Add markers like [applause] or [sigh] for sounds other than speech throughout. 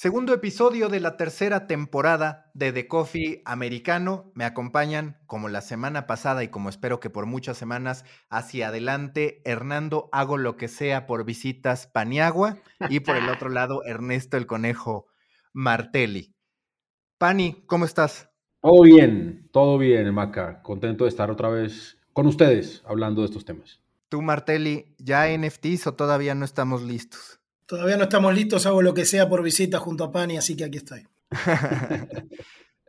Segundo episodio de la tercera temporada de The Coffee Americano. Me acompañan, como la semana pasada y como espero que por muchas semanas hacia adelante, Hernando Hago lo que sea por visitas Paniagua y por el [laughs] otro lado, Ernesto el Conejo Martelli. Pani, ¿cómo estás? Todo bien, todo bien, Maca. Contento de estar otra vez con ustedes hablando de estos temas. Tú, Martelli, ¿ya NFTs o todavía no estamos listos? Todavía no estamos listos, hago lo que sea por visita junto a Pani, así que aquí estoy. [laughs]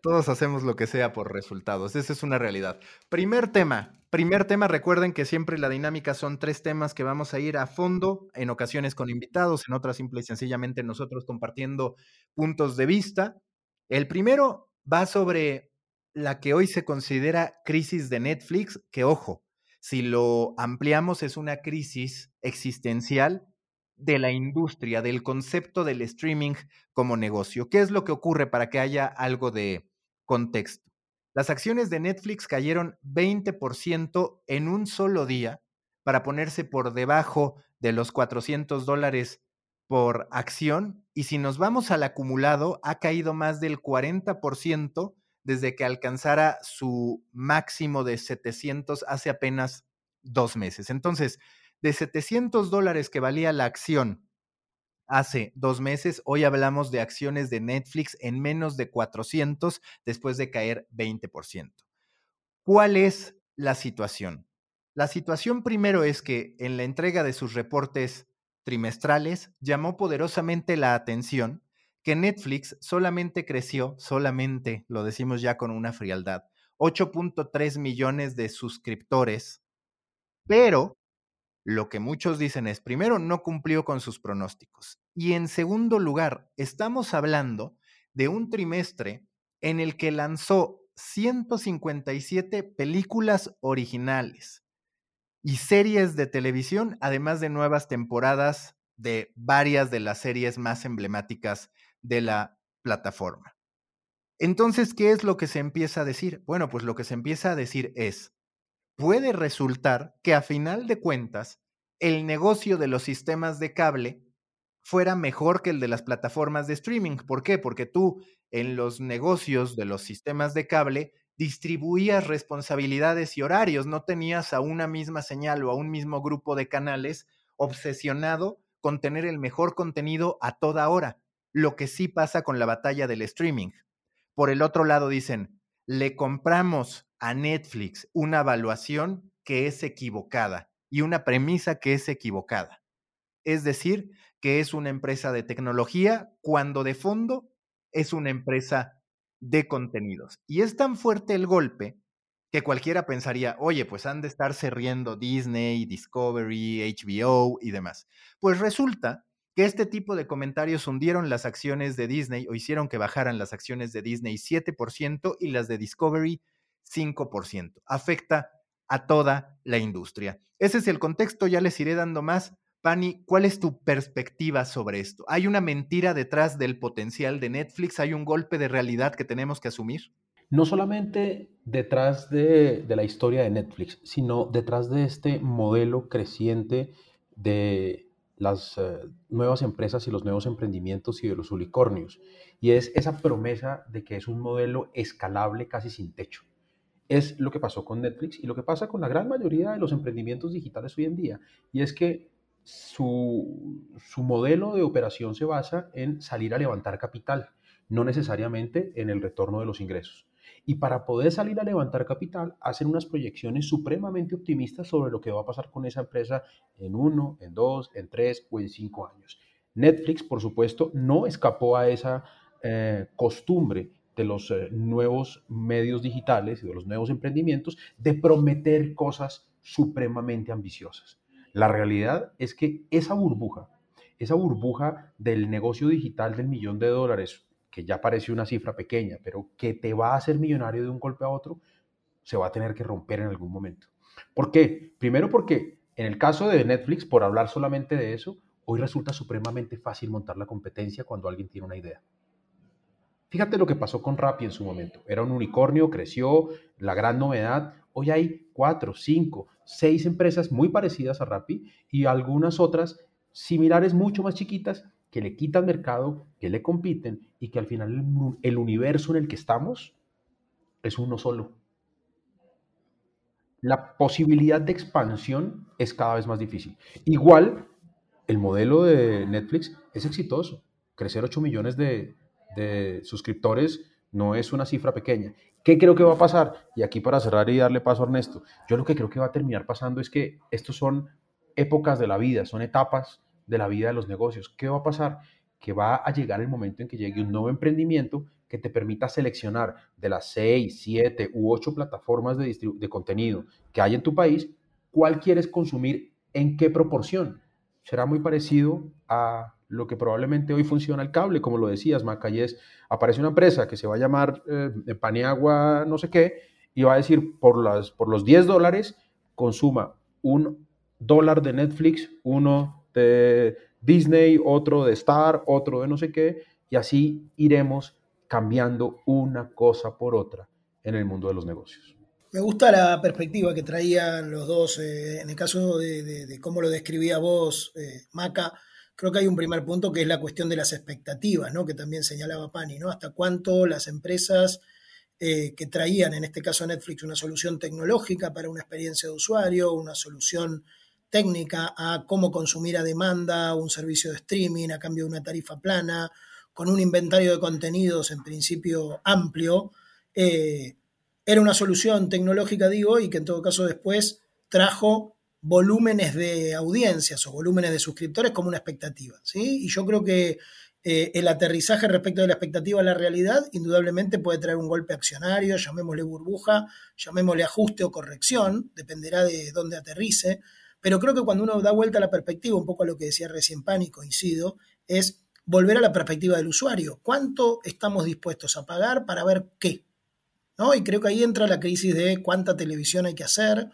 Todos hacemos lo que sea por resultados, esa es una realidad. Primer tema, primer tema, recuerden que siempre la dinámica son tres temas que vamos a ir a fondo, en ocasiones con invitados, en otras simple y sencillamente nosotros compartiendo puntos de vista. El primero va sobre la que hoy se considera crisis de Netflix, que ojo, si lo ampliamos es una crisis existencial de la industria, del concepto del streaming como negocio. ¿Qué es lo que ocurre para que haya algo de contexto? Las acciones de Netflix cayeron 20% en un solo día para ponerse por debajo de los 400 dólares por acción y si nos vamos al acumulado, ha caído más del 40% desde que alcanzara su máximo de 700 hace apenas dos meses. Entonces, de 700 dólares que valía la acción hace dos meses, hoy hablamos de acciones de Netflix en menos de 400 después de caer 20%. ¿Cuál es la situación? La situación primero es que en la entrega de sus reportes trimestrales llamó poderosamente la atención que Netflix solamente creció, solamente, lo decimos ya con una frialdad, 8.3 millones de suscriptores, pero lo que muchos dicen es, primero, no cumplió con sus pronósticos. Y en segundo lugar, estamos hablando de un trimestre en el que lanzó 157 películas originales y series de televisión, además de nuevas temporadas de varias de las series más emblemáticas de la plataforma. Entonces, ¿qué es lo que se empieza a decir? Bueno, pues lo que se empieza a decir es, puede resultar que a final de cuentas el negocio de los sistemas de cable fuera mejor que el de las plataformas de streaming. ¿Por qué? Porque tú en los negocios de los sistemas de cable distribuías responsabilidades y horarios, no tenías a una misma señal o a un mismo grupo de canales obsesionado con tener el mejor contenido a toda hora, lo que sí pasa con la batalla del streaming. Por el otro lado dicen, le compramos a Netflix una evaluación que es equivocada y una premisa que es equivocada. Es decir, que es una empresa de tecnología cuando de fondo es una empresa de contenidos. Y es tan fuerte el golpe que cualquiera pensaría, oye, pues han de estarse riendo Disney, Discovery, HBO y demás. Pues resulta que este tipo de comentarios hundieron las acciones de Disney o hicieron que bajaran las acciones de Disney 7% y las de Discovery 5%. Afecta a toda la industria. Ese es el contexto, ya les iré dando más. Pani, ¿cuál es tu perspectiva sobre esto? ¿Hay una mentira detrás del potencial de Netflix? ¿Hay un golpe de realidad que tenemos que asumir? No solamente detrás de, la historia de Netflix, sino detrás de este modelo creciente de las eh, nuevas empresas y los nuevos emprendimientos y de los unicornios. Y es esa promesa de que es un modelo escalable casi sin techo. Es lo que pasó con Netflix y lo que pasa con la gran mayoría de los emprendimientos digitales hoy en día. Y es que su, su modelo de operación se basa en salir a levantar capital, no necesariamente en el retorno de los ingresos y para poder salir a levantar capital hacen unas proyecciones supremamente optimistas sobre lo que va a pasar con esa empresa en uno, en dos, en tres o en cinco años. Netflix, por supuesto, no escapó a esa eh, costumbre de los eh, nuevos medios digitales y de los nuevos emprendimientos de prometer cosas supremamente ambiciosas. La realidad es que esa burbuja, esa burbuja del negocio digital del millón de dólares que ya parece una cifra pequeña, pero que te va a hacer millonario de un golpe a otro, se va a tener que romper en algún momento. ¿Por qué? Primero porque en el caso de Netflix, por hablar solamente de eso, hoy resulta supremamente fácil montar la competencia cuando alguien tiene una idea. Fíjate lo que pasó con Rappi en su momento. Era un unicornio, creció, la gran novedad. Hoy hay cuatro, cinco, seis empresas muy parecidas a Rappi y algunas otras similares, mucho más chiquitas, que le quitan mercado, que le compiten y que al final el universo en el que estamos es uno solo. La posibilidad de expansión es cada vez más difícil. Igual, el modelo de Netflix es exitoso. Crecer 8 millones de, de suscriptores no es una cifra pequeña. ¿Qué creo que va a pasar? Y aquí para cerrar y darle paso a Ernesto, yo lo que creo que va a terminar pasando es que estos son épocas de la vida, son etapas de la vida de los negocios. ¿Qué va a pasar? Que va a llegar el momento en que llegue un nuevo emprendimiento que te permita seleccionar de las 6, 7 u 8 plataformas de, de contenido que hay en tu país, cuál quieres consumir en qué proporción. Será muy parecido a lo que probablemente hoy funciona el cable, como lo decías, Maca, y es, aparece una empresa que se va a llamar eh, Paniagua no sé qué, y va a decir, por, las, por los 10 dólares, consuma un dólar de Netflix, uno de Disney, otro de Star, otro de no sé qué, y así iremos cambiando una cosa por otra en el mundo de los negocios. Me gusta la perspectiva que traían los dos, eh, en el caso de, cómo lo describía vos, eh, Maca, creo que hay un primer punto que es la cuestión de las expectativas, ¿no? que también señalaba Pani, ¿no? hasta cuánto las empresas eh, que traían, en este caso Netflix, una solución tecnológica para una experiencia de usuario, una solución técnica a cómo consumir a demanda un servicio de streaming a cambio de una tarifa plana, con un inventario de contenidos en principio amplio, eh, era una solución tecnológica, digo, y que en todo caso después trajo volúmenes de audiencias o volúmenes de suscriptores como una expectativa. ¿sí? Y yo creo que eh, el aterrizaje respecto de la expectativa a la realidad indudablemente puede traer un golpe accionario, llamémosle burbuja, llamémosle ajuste o corrección, dependerá de dónde aterrice, pero creo que cuando uno da vuelta a la perspectiva, un poco a lo que decía recién Pani, coincido, es volver a la perspectiva del usuario. ¿Cuánto estamos dispuestos a pagar para ver qué? ¿No? Y creo que ahí entra la crisis de cuánta televisión hay que hacer,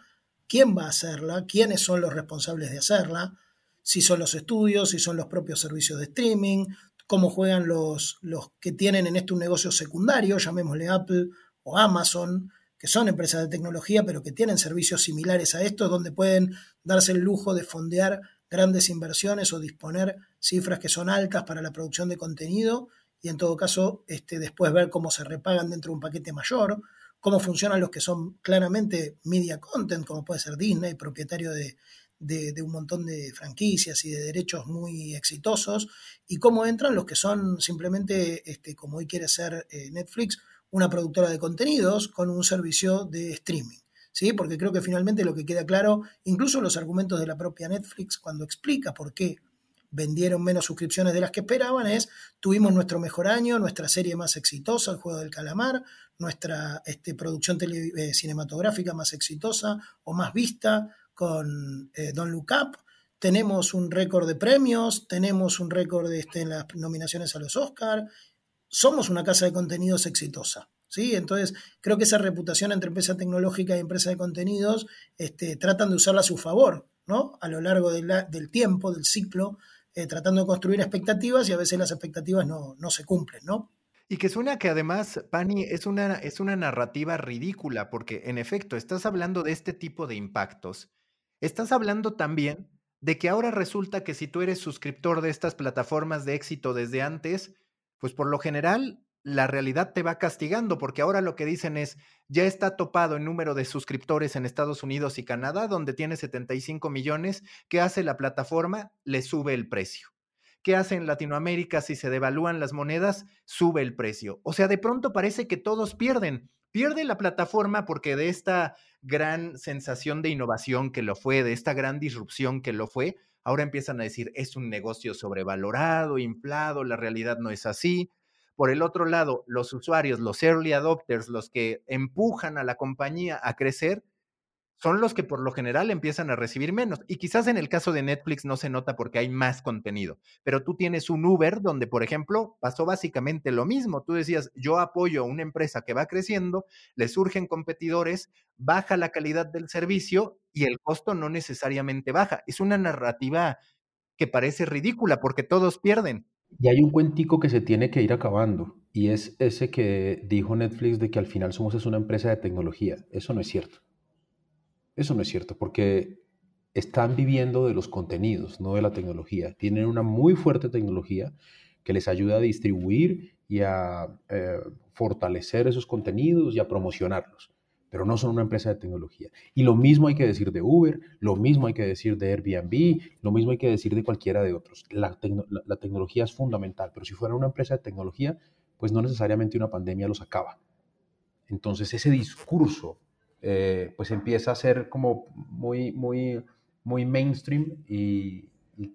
quién va a hacerla, quiénes son los responsables de hacerla, si son los estudios, si son los propios servicios de streaming, cómo juegan los, los que tienen en esto un negocio secundario, llamémosle Apple o Amazon, que son empresas de tecnología, pero que tienen servicios similares a estos, donde pueden darse el lujo de fondear grandes inversiones o disponer cifras que son altas para la producción de contenido y en todo caso este, después ver cómo se repagan dentro de un paquete mayor, cómo funcionan los que son claramente media content, como puede ser Disney, propietario de, un montón de franquicias y de derechos muy exitosos, y cómo entran los que son simplemente, este, como hoy quiere ser eh, Netflix, una productora de contenidos con un servicio de streaming. ¿Sí? Porque creo que finalmente lo que queda claro, incluso los argumentos de la propia Netflix, cuando explica por qué vendieron menos suscripciones de las que esperaban, es tuvimos nuestro mejor año, nuestra serie más exitosa, El Juego del Calamar, nuestra este, producción eh, cinematográfica más exitosa o más vista con eh, Don Look Up, tenemos un récord de premios, tenemos un récord este, en las nominaciones a los Oscars, somos una casa de contenidos exitosa. ¿sí? Entonces, creo que esa reputación entre empresa tecnológica y empresa de contenidos este, tratan de usarla a su favor, ¿no? A lo largo del tiempo, del ciclo, eh, tratando de construir expectativas y a veces las expectativas no, se cumplen, ¿no? Y que suena que además, Pani, es una, es una narrativa ridícula, porque en efecto, estás hablando de este tipo de impactos. Estás hablando también de que ahora resulta que si tú eres suscriptor de estas plataformas de éxito desde antes, pues por lo general la realidad te va castigando, porque ahora lo que dicen es, ya está topado el número de suscriptores en Estados Unidos y Canadá, donde tiene 75 millones, ¿qué hace la plataforma? Le sube el precio. ¿Qué hace en Latinoamérica si se devalúan las monedas? Sube el precio. O sea, de pronto parece que todos pierden. Pierde la plataforma porque de esta gran sensación de innovación que lo fue, de esta gran disrupción que lo fue, ahora empiezan a decir, es un negocio sobrevalorado, inflado, la realidad no es así. Por el otro lado, los usuarios, los early adopters, los que empujan a la compañía a crecer, son los que por lo general empiezan a recibir menos. Y quizás en el caso de Netflix no se nota porque hay más contenido, pero tú tienes un Uber donde, por ejemplo, pasó básicamente lo mismo. Tú decías, yo apoyo a una empresa que va creciendo, le surgen competidores, baja la calidad del servicio y el costo no necesariamente baja. Es una narrativa que parece ridícula porque todos pierden. Y hay un cuentico que se tiene que ir acabando, y es ese que dijo Netflix de que al final somos es una empresa de tecnología. Eso no es cierto. Eso no es cierto, porque están viviendo de los contenidos, no de la tecnología. Tienen una muy fuerte tecnología que les ayuda a distribuir y a eh, fortalecer esos contenidos y a promocionarlos, pero no son una empresa de tecnología. Y lo mismo hay que decir de Uber, lo mismo hay que decir de Airbnb, lo mismo hay que decir de cualquiera de otros. La, tecnología es fundamental, pero si fuera una empresa de tecnología, pues no necesariamente una pandemia los acaba. Entonces ese discurso eh, pues empieza a ser como muy, muy, muy mainstream y,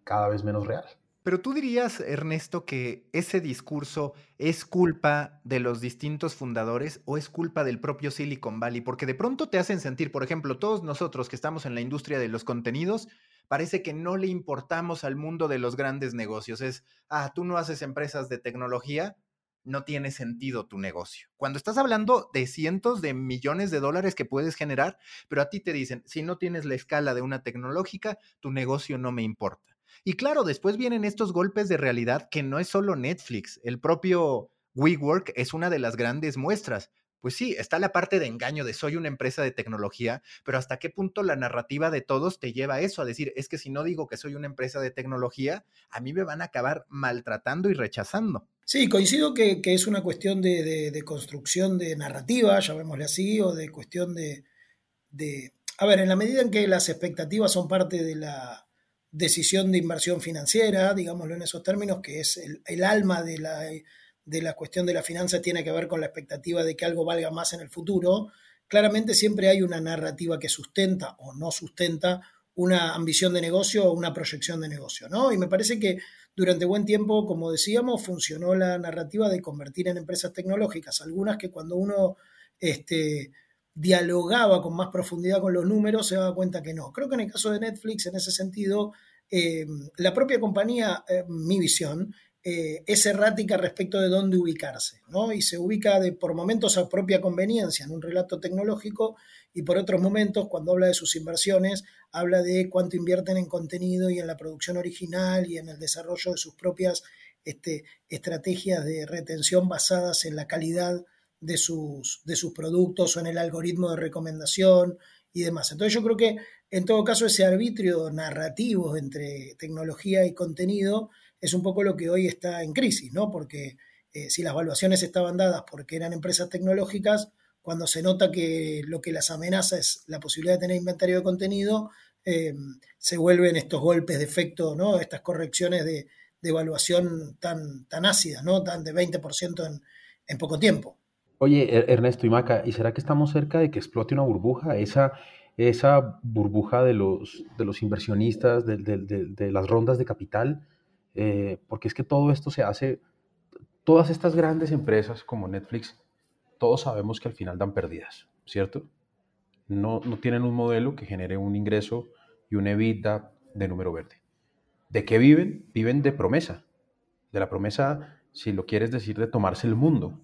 cada vez menos real. Pero tú dirías, Ernesto, que ese discurso es culpa de los distintos fundadores o es culpa del propio Silicon Valley, porque de pronto te hacen sentir, por ejemplo, todos nosotros que estamos en la industria de los contenidos, parece que no le importamos al mundo de los grandes negocios. Es, ah, tú no haces empresas de tecnología, no tiene sentido tu negocio. Cuando estás hablando de cientos de millones de dólares que puedes generar, pero a ti te dicen, si no tienes la escala de una tecnológica, tu negocio no me importa. Y claro, después vienen estos golpes de realidad que no es solo Netflix, el propio WeWork es una de las grandes muestras pues sí, está la parte de engaño de soy una empresa de tecnología, pero hasta qué punto la narrativa de todos te lleva a eso, a decir, es que si no digo que soy una empresa de tecnología, a mí me van a acabar maltratando y rechazando. Sí, coincido que, es una cuestión de, construcción de narrativa, llamémosle así, o de cuestión de, A ver, en la medida en que las expectativas son parte de la decisión de inversión financiera, digámoslo en esos términos, que es el alma de la de la cuestión de la finanza tiene que ver con la expectativa de que algo valga más en el futuro, claramente siempre hay una narrativa que sustenta o no sustenta una ambición de negocio o una proyección de negocio, ¿no? Y me parece que durante buen tiempo, como decíamos, funcionó la narrativa de convertir en empresas tecnológicas, algunas que cuando uno este, dialogaba con más profundidad con los números se daba cuenta que no. Creo que en el caso de Netflix, en ese sentido, eh, la propia compañía, eh, mi visión, eh, es errática respecto de dónde ubicarse, ¿no? Y se ubica de, por momentos a propia conveniencia en un relato tecnológico y por otros momentos, cuando habla de sus inversiones, habla de cuánto invierten en contenido y en la producción original y en el desarrollo de sus propias este, estrategias de retención basadas en la calidad de sus, de sus productos o en el algoritmo de recomendación y demás. Entonces yo creo que en todo caso ese arbitrio narrativo entre tecnología y contenido es un poco lo que hoy está en crisis, ¿no? Porque eh, si las valuaciones estaban dadas porque eran empresas tecnológicas, cuando se nota que lo que las amenaza es la posibilidad de tener inventario de contenido, eh, se vuelven estos golpes de efecto, ¿no? Estas correcciones de, evaluación tan, tan ácidas, ¿no? Tan de 20% en, en poco tiempo. Oye, er, Ernesto y Maca, ¿y será que estamos cerca de que explote una burbuja? Esa, esa burbuja de los, de los inversionistas, de, las rondas de capital, eh, porque es que todo esto se hace, todas estas grandes empresas como Netflix, todos sabemos que al final dan pérdidas, ¿cierto? No, no tienen un modelo que genere un ingreso y una EBITDA de número verde. ¿De qué viven? Viven de promesa. De la promesa, si lo quieres decir, de tomarse el mundo.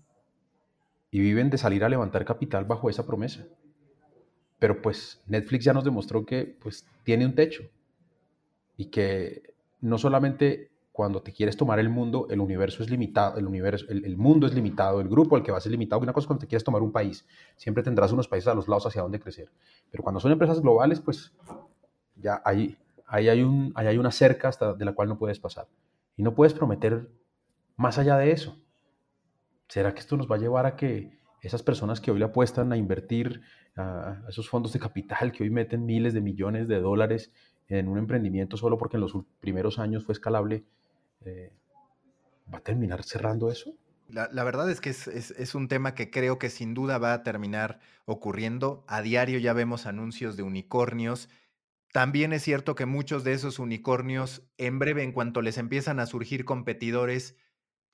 Y viven de salir a levantar capital bajo esa promesa. Pero pues Netflix ya nos demostró que pues tiene un techo y que no solamente cuando te quieres tomar el mundo, el universo es limitado, el, universo, el, mundo es limitado, el grupo al que vas es limitado. Una cosa cuando te quieres tomar un país, siempre tendrás unos países a los lados hacia donde crecer. Pero cuando son empresas globales, pues ya ahí, ahí, hay, un, ahí hay una cerca hasta de la cual no puedes pasar. Y no puedes prometer más allá de eso. ¿Será que esto nos va a llevar a que esas personas que hoy le apuestan a invertir a esos fondos de capital que hoy meten miles de millones de dólares en un emprendimiento solo porque en los primeros años fue escalable, eh, ¿va a terminar cerrando eso? La, verdad es que es, un tema que creo que sin duda va a terminar ocurriendo. A diario ya vemos anuncios de unicornios. También es cierto que muchos de esos unicornios, en breve, en cuanto les empiezan a surgir competidores,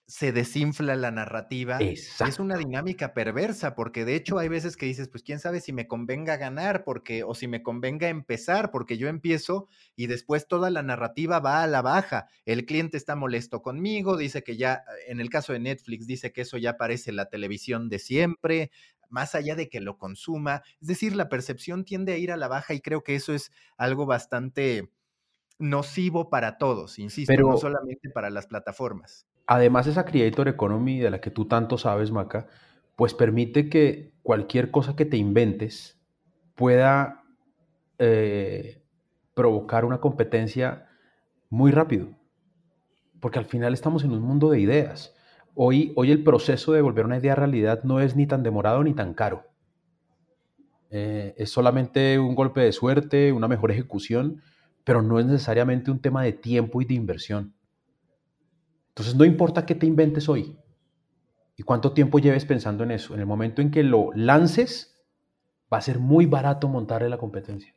se desinfla la narrativa. Es una dinámica perversa, porque de hecho hay veces que dices, pues quién sabe si me convenga ganar, porque, o si me convenga empezar, porque yo empiezo y después toda la narrativa va a la baja. El cliente está molesto conmigo, dice que ya, en el caso de Netflix, dice que eso ya parece la televisión de siempre, más allá de que lo consuma. Es decir, la percepción tiende a ir a la baja y creo que eso es algo bastante nocivo para todos, insisto, no solamente para las plataformas. Además, esa Creator Economy de la que tú tanto sabes, Maca, pues permite que cualquier cosa que te inventes pueda, eh, provocar una competencia muy rápido, porque al final estamos en un mundo de ideas. Hoy, hoy el proceso de volver una idea realidad no es ni tan demorado ni tan caro. Eh, es solamente un golpe de suerte, una mejor ejecución, pero no es necesariamente un tema de tiempo y de inversión. Entonces no importa qué te inventes hoy y cuánto tiempo lleves pensando en eso. En el momento en que lo lances, va a ser muy barato montarle la competencia.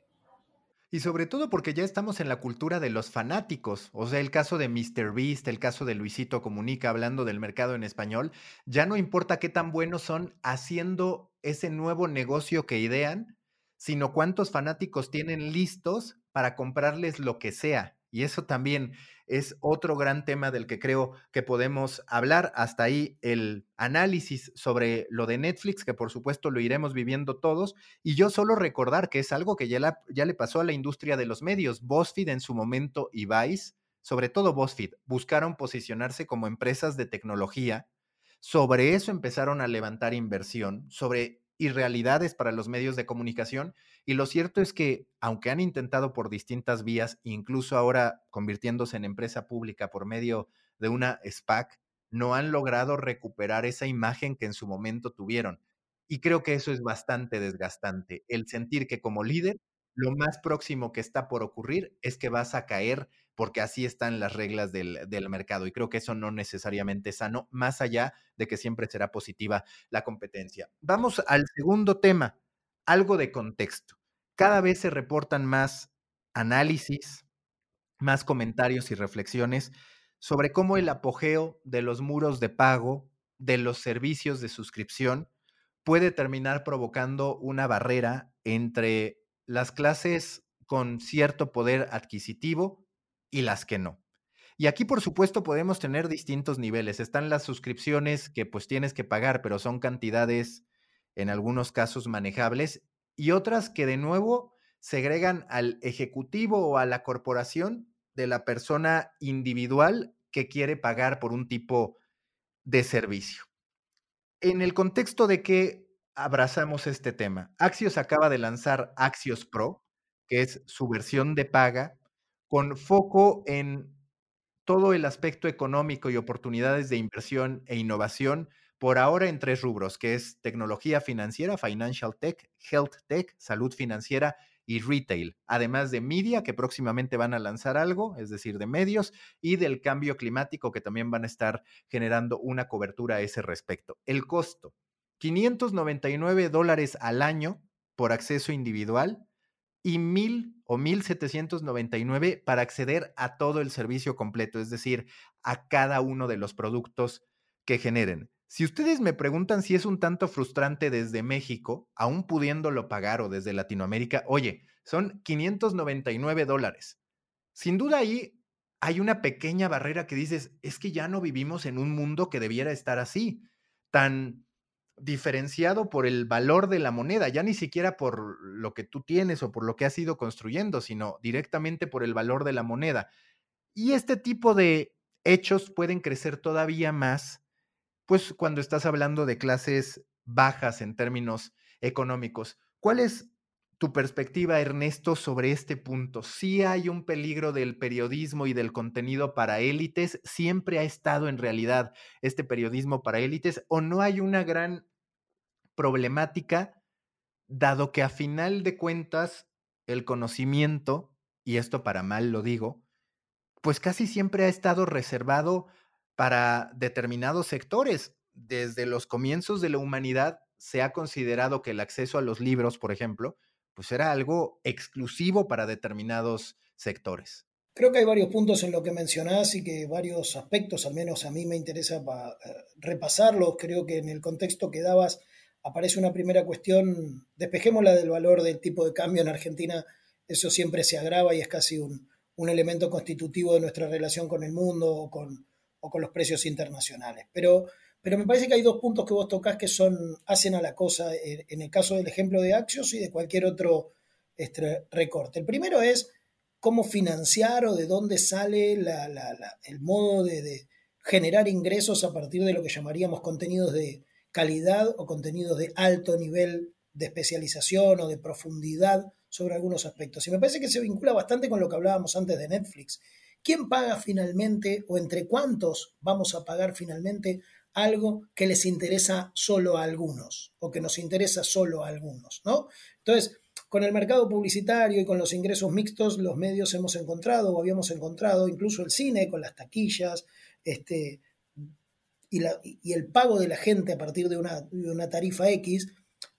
Y sobre todo porque ya estamos en la cultura de los fanáticos. O sea, el caso de Mr. Beast, el caso de Luisito Comunica hablando del mercado en español, ya no importa qué tan buenos son haciendo ese nuevo negocio que idean, sino cuántos fanáticos tienen listos para comprarles lo que sea. Y eso también es otro gran tema del que creo que podemos hablar. Hasta ahí el análisis sobre lo de Netflix, que por supuesto lo iremos viviendo todos. Y yo solo recordar que es algo que ya, ya le pasó a la industria de los medios. BuzzFeed en su momento y Vice, sobre todo BuzzFeed, buscaron posicionarse como empresas de tecnología. Sobre eso empezaron a levantar inversión, sobre irrealidades para los medios de comunicación. Y lo cierto es que, aunque han intentado por distintas vías, incluso ahora convirtiéndose en empresa pública por medio de una SPAC, no han logrado recuperar esa imagen que en su momento tuvieron. Y creo que eso es bastante desgastante, el sentir que como líder, lo más próximo que está por ocurrir es que vas a caer porque así están las reglas del, mercado. Y creo que eso no necesariamente es sano, más allá de que siempre será positiva la competencia. Vamos al segundo tema, algo de contexto. Cada vez se reportan más análisis, más comentarios y reflexiones sobre cómo el apogeo de los muros de pago, de los servicios de suscripción, puede terminar provocando una barrera entre las clases con cierto poder adquisitivo y las que no. Y aquí, por supuesto, podemos tener distintos niveles. Están las suscripciones que pues tienes que pagar, pero son cantidades en algunos casos manejables y otras que de nuevo segregan al ejecutivo o a la corporación de la persona individual que quiere pagar por un tipo de servicio. En el contexto de que abrazamos este tema, Axios acaba de lanzar Axios Pro, que es su versión de paga con foco en todo el aspecto económico y oportunidades de inversión e innovación, por ahora en tres rubros, que es tecnología financiera, financial tech, health tech, salud financiera y retail, además de media, que próximamente van a lanzar algo, es decir, de medios, y del cambio climático, que también van a estar generando una cobertura a ese respecto. El costo, 599 dólares al año por acceso individual y 1000 o 1799 para acceder a todo el servicio completo, es decir, a cada uno de los productos que generen. Si ustedes me preguntan si es un tanto frustrante desde México, aún pudiéndolo pagar o desde Latinoamérica, oye, son 599 dólares. Sin duda ahí hay una pequeña barrera que dices, es que ya no vivimos en un mundo que debiera estar así, tan diferenciado por el valor de la moneda, ya ni siquiera por lo que tú tienes o por lo que has ido construyendo, sino directamente por el valor de la moneda. Y este tipo de hechos pueden crecer todavía más, pues cuando estás hablando de clases bajas en términos económicos. ¿Cuál es tu perspectiva, Ernesto, sobre este punto? ¿Sí hay un peligro del periodismo y del contenido para élites? ¿Siempre ha estado en realidad este periodismo para élites o no hay una gran problemática, dado que a final de cuentas el conocimiento, y esto para mal lo digo, pues casi siempre ha estado reservado para determinados sectores. Desde los comienzos de la humanidad se ha considerado que el acceso a los libros, por ejemplo, pues era algo exclusivo para determinados sectores. Creo que hay varios puntos en lo que mencionás y que varios aspectos, al menos a mí me interesa eh, repasarlos. Creo que en el contexto que dabas aparece una primera cuestión, despejémosla del valor del tipo de cambio en Argentina, eso siempre se agrava y es casi un, elemento constitutivo de nuestra relación con el mundo con, los precios internacionales. Pero pero me parece que hay dos puntos que vos tocás que son, hacen a la cosa en el caso del ejemplo de Axios y de cualquier otro este, recorte. El primero es cómo financiar o de dónde sale el modo de, generar ingresos a partir de lo que llamaríamos contenidos de calidad o contenidos de alto nivel de especialización o de profundidad sobre algunos aspectos. Y me parece que se vincula bastante con lo que hablábamos antes de Netflix. ¿Quién paga finalmente o entre cuántos vamos a pagar finalmente algo que les interesa solo a algunos o que nos interesa solo a algunos, ¿no? Entonces, con el mercado publicitario y con los ingresos mixtos, los medios hemos encontrado o habíamos encontrado, incluso el cine con las taquillas, este, y, el pago de la gente a partir de una, de una tarifa X,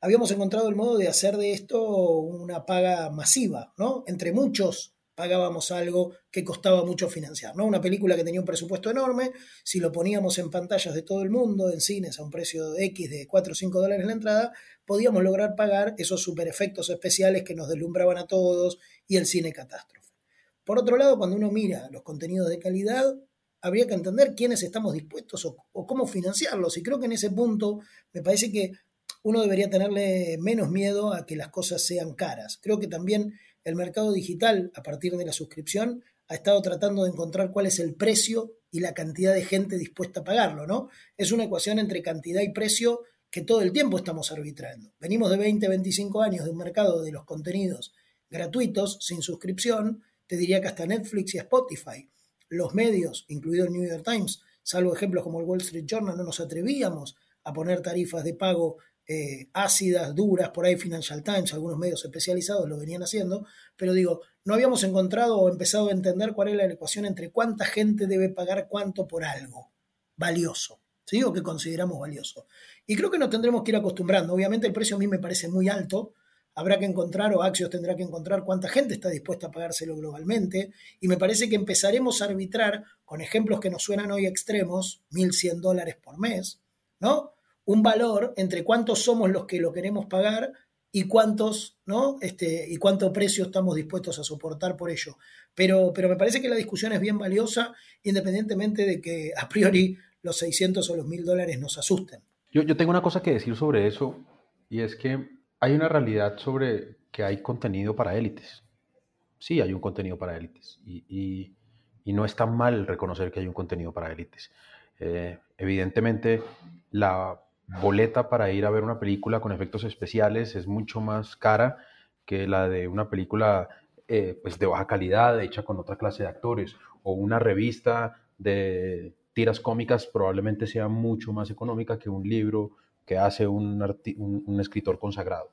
habíamos encontrado el modo de hacer de esto una paga masiva, ¿no? Entre muchos pagábamos algo que costaba mucho financiar, ¿no? Una película que tenía un presupuesto enorme, si lo poníamos en pantallas de todo el mundo, en cines, a un precio X de 4 o 5 dólares la entrada, podíamos lograr pagar esos super efectos especiales que nos deslumbraban a todos y el cine catástrofe. Por otro lado, cuando uno mira los contenidos de calidad, habría que entender quiénes estamos dispuestos o cómo financiarlos. Y creo que en ese punto me parece que uno debería tenerle menos miedo a que las cosas sean caras. Creo que también el mercado digital, a partir de la suscripción, ha estado tratando de encontrar cuál es el precio y la cantidad de gente dispuesta a pagarlo, ¿no? Es una ecuación entre cantidad y precio que todo el tiempo estamos arbitrando. Venimos de 20, 25 años de un mercado de los contenidos gratuitos, sin suscripción, te diría que hasta Netflix y Spotify. Los medios, incluido el New York Times, salvo ejemplos como el Wall Street Journal, no nos atrevíamos a poner tarifas de pago eh, ácidas, duras, por ahí Financial Times, algunos medios especializados lo venían haciendo, pero digo, no habíamos encontrado o empezado a entender cuál es la ecuación entre cuánta gente debe pagar cuánto por algo valioso, ¿sí? O que consideramos valioso. Y creo que nos tendremos que ir acostumbrando. Obviamente el precio a mí me parece muy alto, habrá que encontrar, o Axios tendrá que encontrar cuánta gente está dispuesta a pagárselo globalmente, y me parece que empezaremos a arbitrar con ejemplos que nos suenan hoy extremos, 1.100 dólares por mes, ¿no? Un valor entre cuántos somos los que lo queremos pagar y cuántos, ¿no? Este, y cuánto precio estamos dispuestos a soportar por ello. Pero, pero me parece que la discusión es bien valiosa, independientemente de que a priori los 600 o los 1000 dólares nos asusten. Yo, yo tengo una cosa que decir sobre eso, y es que hay una realidad sobre que hay contenido para élites. Sí, hay un contenido para élites. Y, y, no está mal reconocer que hay un contenido para élites. Eh, evidentemente, la boleta para ir a ver una película con efectos especiales es mucho más cara que la de una película eh, pues de baja calidad, hecha con otra clase de actores, o una revista de tiras cómicas probablemente sea mucho más económica que un libro que hace un, escritor consagrado.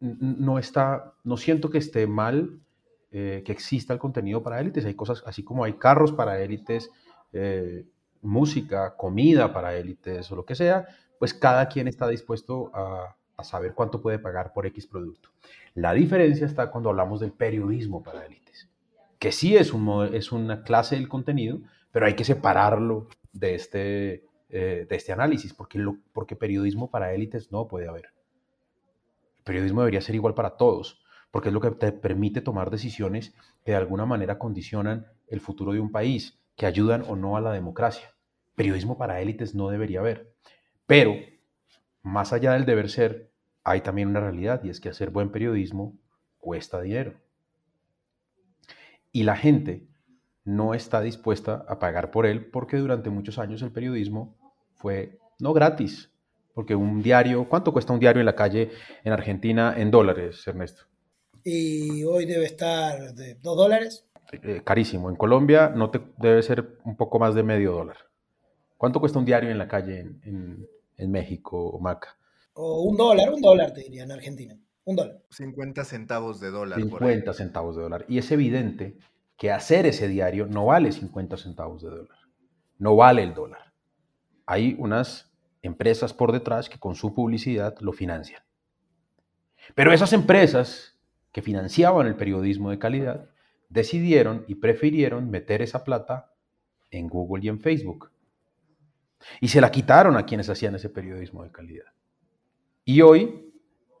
No está, no siento que esté mal eh, que exista el contenido para élites. Hay cosas, así como hay carros para élites, eh, música, comida para élites o lo que sea, pues cada quien está dispuesto a, saber cuánto puede pagar por X producto. La diferencia está cuando hablamos del periodismo para élites, que sí es, un, es una clase del contenido, pero hay que separarlo de este, eh, de este análisis, porque, porque periodismo para élites no puede haber. El periodismo debería ser igual para todos, porque es lo que te permite tomar decisiones que de alguna manera condicionan el futuro de un país, que ayudan o no a la democracia. Periodismo para élites no debería haber. Pero, más allá del deber ser, hay también una realidad y es que hacer buen periodismo cuesta dinero. Y la gente no está dispuesta a pagar por él porque durante muchos años el periodismo fue no gratis, porque un diario, ¿cuánto cuesta un diario en la calle en Argentina en dólares, Ernesto? Y hoy debe estar de dos dólares. Eh, carísimo. En Colombia no te, debe ser un poco más de medio dólar. ¿Cuánto cuesta un diario en la calle en, México o Maca? O un dólar, un dólar te diría en Argentina. Un dólar. 50 centavos de dólar. 50 centavos de dólar. Y es evidente que hacer ese diario no vale 50 centavos de dólar. No vale el dólar. Hay unas empresas por detrás que con su publicidad lo financian. Pero esas empresas que financiaban el periodismo de calidad decidieron y prefirieron meter esa plata en Google y en Facebook. Y se la quitaron a quienes hacían ese periodismo de calidad. Y hoy,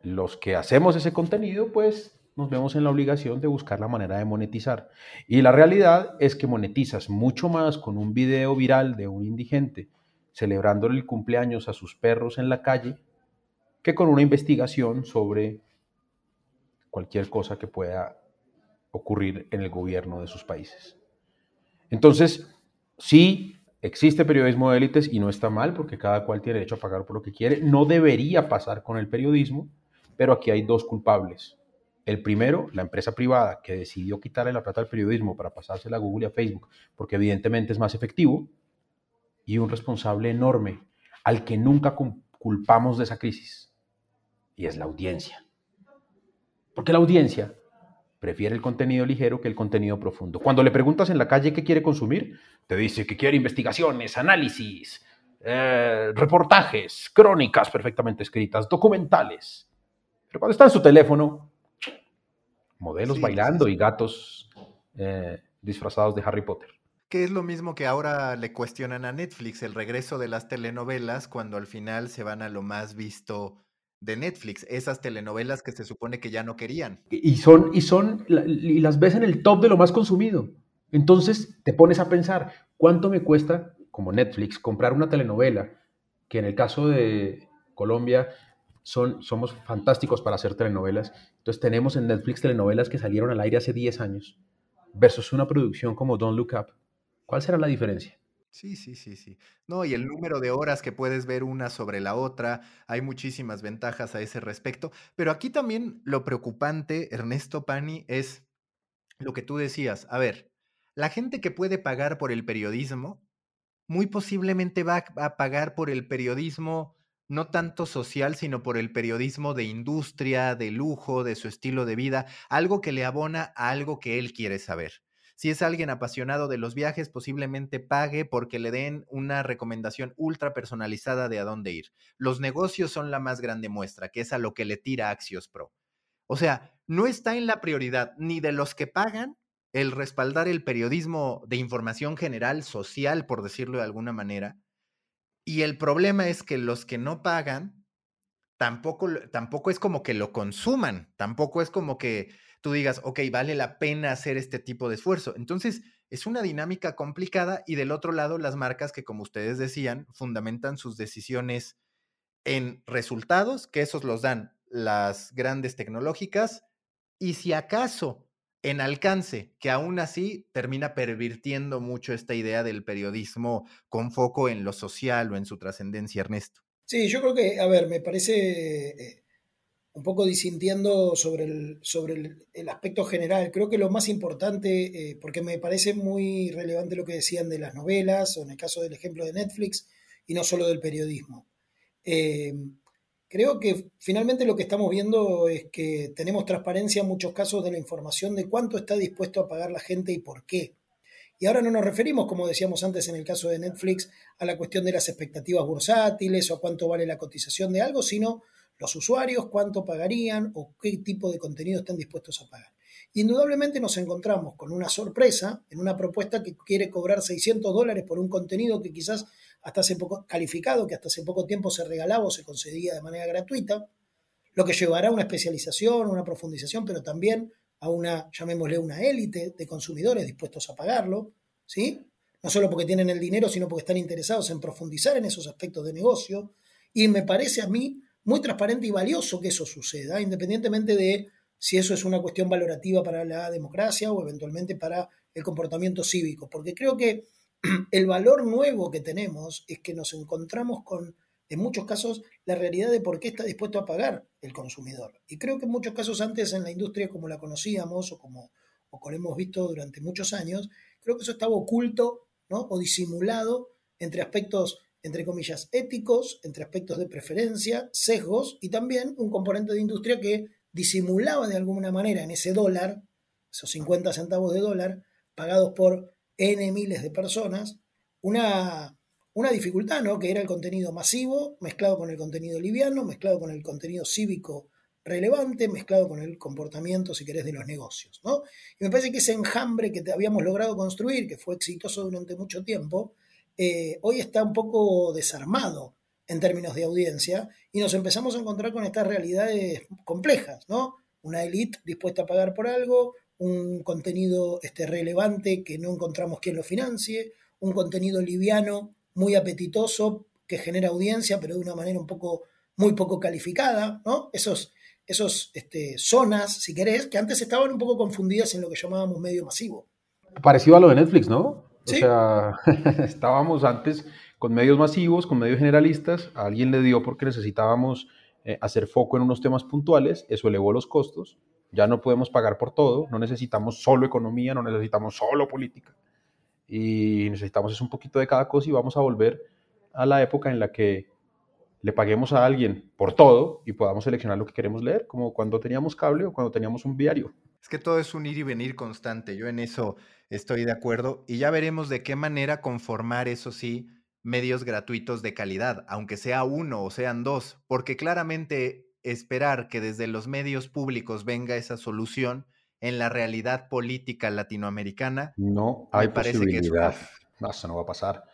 los que hacemos ese contenido, pues nos vemos en la obligación de buscar la manera de monetizar. Y la realidad es que monetizas mucho más con un video viral de un indigente celebrándole el cumpleaños a sus perros en la calle que con una investigación sobre cualquier cosa que pueda ocurrir en el gobierno de sus países. Entonces, sí, existe periodismo de élites y no está mal porque cada cual tiene derecho a pagar por lo que quiere. No debería pasar con el periodismo, pero aquí hay dos culpables. El primero, la empresa privada que decidió quitarle la plata al periodismo para pasársela a Google y a Facebook, porque evidentemente es más efectivo, y un responsable enorme al que nunca culpamos de esa crisis, y es la audiencia. Porque la audiencia prefiere el contenido ligero que el contenido profundo. Cuando le preguntas en la calle qué quiere consumir, te dice que quiere investigaciones, análisis, eh, reportajes, crónicas perfectamente escritas, documentales. Pero cuando está en su teléfono, modelos bailando y gatos eh, disfrazados de Harry Potter. Que es lo mismo que ahora le cuestionan a Netflix, el regreso de las telenovelas, cuando al final se van a lo más visto de Netflix, esas telenovelas que se supone que ya no querían. Y son, y son, y las ves en el top de lo más consumido. Entonces te pones a pensar, ¿cuánto me cuesta, como Netflix, comprar una telenovela? Que en el caso de Colombia son, somos fantásticos para hacer telenovelas. Entonces tenemos en Netflix telenovelas que salieron al aire hace 10 años versus una producción como Don't Look Up. ¿Cuál será la diferencia? Sí, sí, sí, sí. No, y el número de horas que puedes ver una sobre la otra, hay muchísimas ventajas a ese respecto. Pero aquí también lo preocupante, Ernesto Pani, es lo que tú decías. A ver, la gente que puede pagar por el periodismo, muy posiblemente va a pagar por el periodismo no tanto social, sino por el periodismo de industria, de lujo, de su estilo de vida, algo que le abona a algo que él quiere saber. Si es alguien apasionado de los viajes, posiblemente pague porque le den una recomendación ultra personalizada de a dónde ir. Los negocios son la más grande muestra, que es a lo que le tira Axios Pro. O sea, no está en la prioridad ni de los que pagan el respaldar el periodismo de información general, social, por decirlo de alguna manera, y el problema es que los que no pagan, tampoco, tampoco es como que lo consuman, tampoco es como que tú digas, ok, vale la pena hacer este tipo de esfuerzo. Entonces, es una dinámica complicada y del otro lado, las marcas que, como ustedes decían, fundamentan sus decisiones en resultados, que esos los dan las grandes tecnológicas, y si acaso en alcance, que aún así termina pervirtiendo mucho esta idea del periodismo con foco en lo social o en su trascendencia, Ernesto. Sí, yo creo que, a ver, me parece eh, un poco disintiendo sobre el, sobre el, aspecto general. Creo que lo más importante, eh, porque me parece muy relevante lo que decían de las novelas, o en el caso del ejemplo de Netflix, y no solo del periodismo. Eh, Creo que finalmente lo que estamos viendo es que tenemos transparencia en muchos casos de la información de cuánto está dispuesto a pagar la gente y por qué. Y ahora no nos referimos, como decíamos antes en el caso de Netflix, a la cuestión de las expectativas bursátiles o a cuánto vale la cotización de algo, sino los usuarios, cuánto pagarían o qué tipo de contenido están dispuestos a pagar. Indudablemente nos encontramos con una sorpresa en una propuesta que quiere cobrar 600 dólares por un contenido que quizás hasta hace poco calificado, que hasta hace poco tiempo se regalaba o se concedía de manera gratuita, lo que llevará a una especialización, una profundización, pero también a una, llamémosle una élite de consumidores dispuestos a pagarlo, ¿sí? No solo porque tienen el dinero, sino porque están interesados en profundizar en esos aspectos de negocio. Y me parece a mí muy transparente y valioso que eso suceda, independientemente de si eso es una cuestión valorativa para la democracia o eventualmente para el comportamiento cívico, porque creo que [clears throat] el valor nuevo que tenemos es que nos encontramos con, en muchos casos, la realidad de por qué está dispuesto a pagar el consumidor. Y creo que en muchos casos antes en la industria como la conocíamos o como, o como hemos visto durante muchos años, creo que eso estaba oculto ¿no? o disimulado entre aspectos, entre comillas, éticos, entre aspectos de preferencia, sesgos y también un componente de industria que disimulaba de alguna manera en ese dólar, esos 50 centavos de dólar, pagados por N miles de personas, una, una dificultad, ¿no? Que era el contenido masivo mezclado con el contenido liviano, mezclado con el contenido cívico relevante, mezclado con el comportamiento, si querés, de los negocios, ¿no? Y me parece que ese enjambre que habíamos logrado construir, que fue exitoso durante mucho tiempo, eh, hoy está un poco desarmado en términos de audiencia y nos empezamos a encontrar con estas realidades complejas, ¿no? Una élite dispuesta a pagar por algo, un contenido este, relevante que no encontramos quien lo financie, un contenido liviano, muy apetitoso, que genera audiencia, pero de una manera un poco, muy poco calificada, ¿no? Esos, esos este, zonas, si querés, que antes estaban un poco confundidas en lo que llamábamos medio masivo. Parecido a lo de Netflix, ¿no? O sea, [laughs] estábamos antes con medios masivos, con medios generalistas, a alguien le dio porque necesitábamos eh, hacer foco en unos temas puntuales, eso elevó los costos, ya no podemos pagar por todo, no necesitamos solo economía, no necesitamos solo política, y necesitamos es un poquito de cada cosa y vamos a volver a la época en la que le paguemos a alguien por todo y podamos seleccionar lo que queremos leer, como cuando teníamos cable o cuando teníamos un diario. Es que todo es un ir y venir constante, yo en eso estoy de acuerdo y ya veremos de qué manera conformar, eso sí, medios gratuitos de calidad, aunque sea uno o sean dos, porque claramente esperar que desde los medios públicos venga esa solución en la realidad política latinoamericana. No hay posibilidad. no, eso no va a pasar.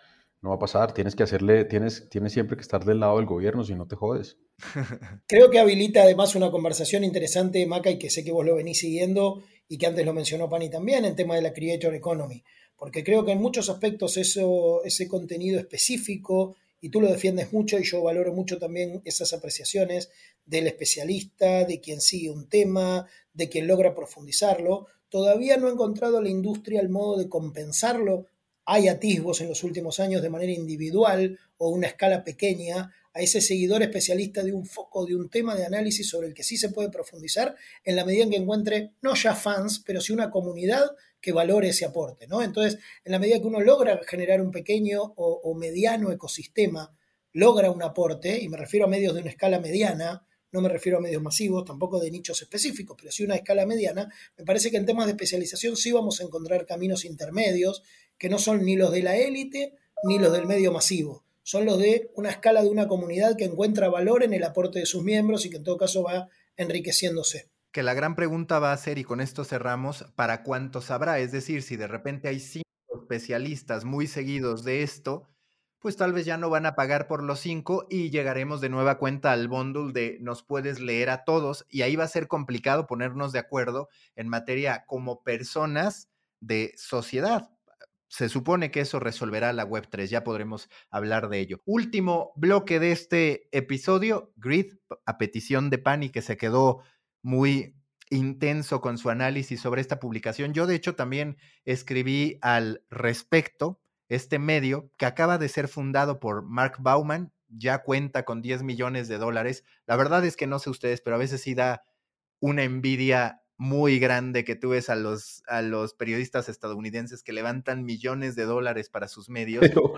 No va a pasar. Tienes que hacerle, tienes, tienes siempre que estar del lado del gobierno, si no te jodes. [laughs] Creo que habilita además una conversación interesante, Maca, y que sé que vos lo venís siguiendo y que antes lo mencionó Pani también, en tema de la Creator Economy. Porque creo que en muchos aspectos eso, ese contenido específico y tú lo defiendes mucho y yo valoro mucho también esas apreciaciones del especialista, de quien sigue un tema, de quien logra profundizarlo. Todavía no ha encontrado la industria el modo de compensarlo. Hay atisbos en los últimos años de manera individual o una escala pequeña a ese seguidor especialista de un foco, de un tema de análisis sobre el que sí se puede profundizar, en la medida en que encuentre no ya fans, pero sí una comunidad que valore ese aporte, ¿no? Entonces, en la medida que uno logra generar un pequeño o, mediano ecosistema, logra un aporte, y me refiero a medios de una escala mediana, no me refiero a medios masivos, tampoco de nichos específicos, pero sí una escala mediana, me parece que en temas de especialización sí vamos a encontrar caminos intermedios que no son ni los de la élite ni los del medio masivo, son los de una escala de una comunidad que encuentra valor en el aporte de sus miembros y que en todo caso va enriqueciéndose que la gran pregunta va a ser, y con esto cerramos, ¿para cuántos habrá? Es decir, si de repente hay cinco especialistas muy seguidos de esto, pues tal vez ya no van a pagar por los cinco y llegaremos de nueva cuenta al bundle de nos puedes leer a todos y ahí va a ser complicado ponernos de acuerdo en materia como personas de sociedad. Se supone que eso resolverá la Web3, ya podremos hablar de ello. Último bloque de este episodio, Grid, a petición de Pani que se quedó muy intenso con su análisis sobre esta publicación. Yo, de hecho, también escribí al respecto este medio que acaba de ser fundado por Mark Bauman, ya cuenta con 10 millones de dólares. La verdad es que no sé ustedes, pero a veces sí da una envidia muy grande que tú ves a los, a los periodistas estadounidenses que levantan millones de dólares para sus [laughs] medios. Pero,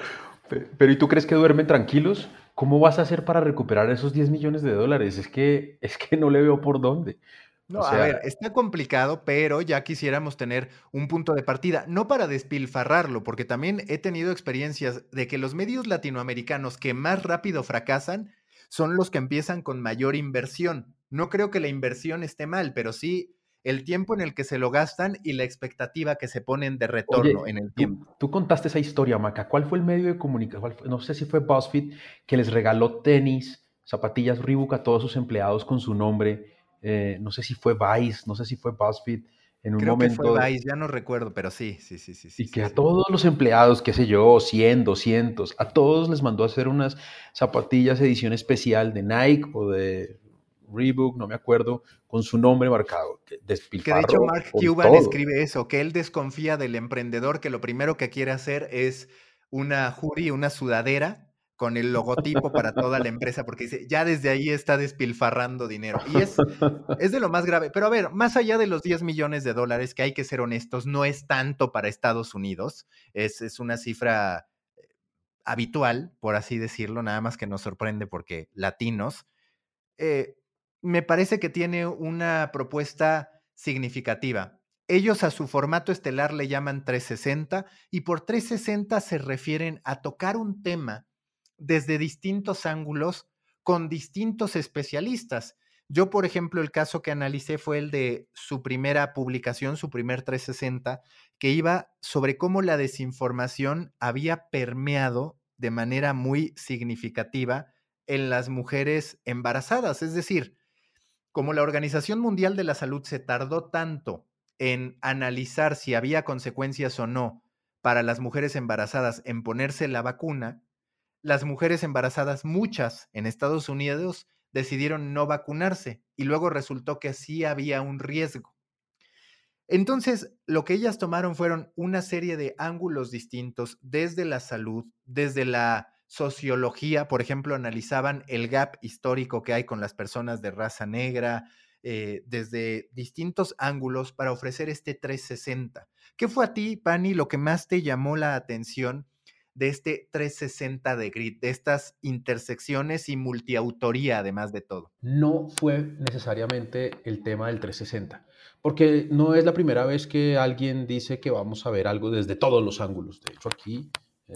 pero, ¿y tú crees que duermen tranquilos? ¿Cómo vas a hacer para recuperar esos 10 millones de dólares? Es que, es que no le veo por dónde. No, a ver, está complicado, pero ya quisiéramos tener un punto de partida, no para despilfarrarlo, porque también he tenido experiencias de que los medios latinoamericanos que más rápido fracasan son los que empiezan con mayor inversión. No creo que la inversión esté mal, pero sí el tiempo en el que se lo gastan y la expectativa que se ponen de retorno en el tiempo. Tú, contaste esa historia, Maca. ¿Cuál fue el medio de comunicación? No sé si fue BuzzFeed que les regaló tenis, zapatillas Reebok a todos sus empleados con su nombre. Eh, no sé si fue Vice, no sé si fue BuzzFeed. En un Creo momento que fue Vice, ya no recuerdo, pero sí, sí, sí, sí. Y que a todos los empleados, qué sé yo, 100, 200, a todos les mandó a hacer unas zapatillas edición especial de Nike o de Reebok, no me acuerdo, con su nombre marcado. Que, de hecho Mark Cuban escribe eso, que él desconfía del emprendedor que lo primero que quiere hacer es una hoodie, una sudadera con el logotipo para toda la empresa, porque dice, ya desde ahí está despilfarrando dinero. Y es, es de lo más grave. Pero a ver, más allá de los 10 millones de dólares, que hay que ser honestos, no es tanto para Estados Unidos, es, es una cifra eh, habitual, por así decirlo, nada más que nos sorprende porque latinos. Eh, me parece que tiene una propuesta significativa. Ellos a su formato estelar le llaman 360 y por 360 se refieren a tocar un tema desde distintos ángulos con distintos especialistas. Yo, por ejemplo, el caso que analicé fue el de su primera publicación, su primer 360, que iba sobre cómo la desinformación había permeado de manera muy significativa en las mujeres embarazadas. Es decir, como la Organización Mundial de la Salud se tardó tanto en analizar si había consecuencias o no para las mujeres embarazadas en ponerse la vacuna, las mujeres embarazadas, muchas en Estados Unidos, decidieron no vacunarse y luego resultó que sí había un riesgo. Entonces, lo que ellas tomaron fueron una serie de ángulos distintos desde la salud, desde la sociología, por ejemplo, analizaban el gap histórico que hay con las personas de raza negra, eh, desde distintos ángulos para ofrecer este 360. ¿Qué fue a ti, Pani, lo que más te llamó la atención de este 360 de grid, de estas intersecciones y multiautoría además de todo? No fue necesariamente el tema del 360, porque no es la primera vez que alguien dice que vamos a ver algo desde todos los ángulos. De hecho, aquí eh,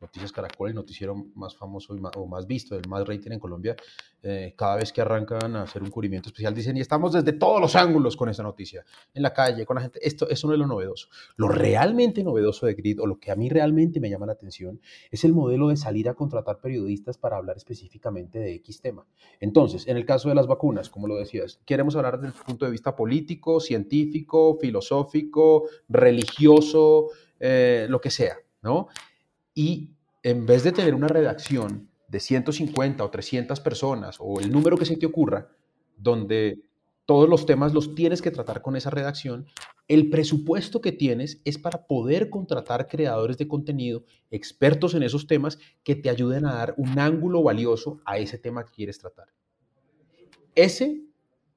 Noticias Caracol, el noticiero más famoso y más, o más visto, el más rating en Colombia, eh, cada vez que arrancan a hacer un cubrimiento especial dicen, y estamos desde todos los ángulos con esa noticia, en la calle, con la gente. Esto, eso no es lo novedoso. Lo realmente novedoso de Grid, o lo que a mí realmente me llama la atención, es el modelo de salir a contratar periodistas para hablar específicamente de X tema. Entonces, en el caso de las vacunas, como lo decías, queremos hablar desde el punto de vista político, científico, filosófico, religioso, eh, lo que sea, ¿no? Y en vez de tener una redacción de 150 o 300 personas o el número que se te ocurra, donde todos los temas los tienes que tratar con esa redacción, el presupuesto que tienes es para poder contratar creadores de contenido, expertos en esos temas, que te ayuden a dar un ángulo valioso a ese tema que quieres tratar. Ese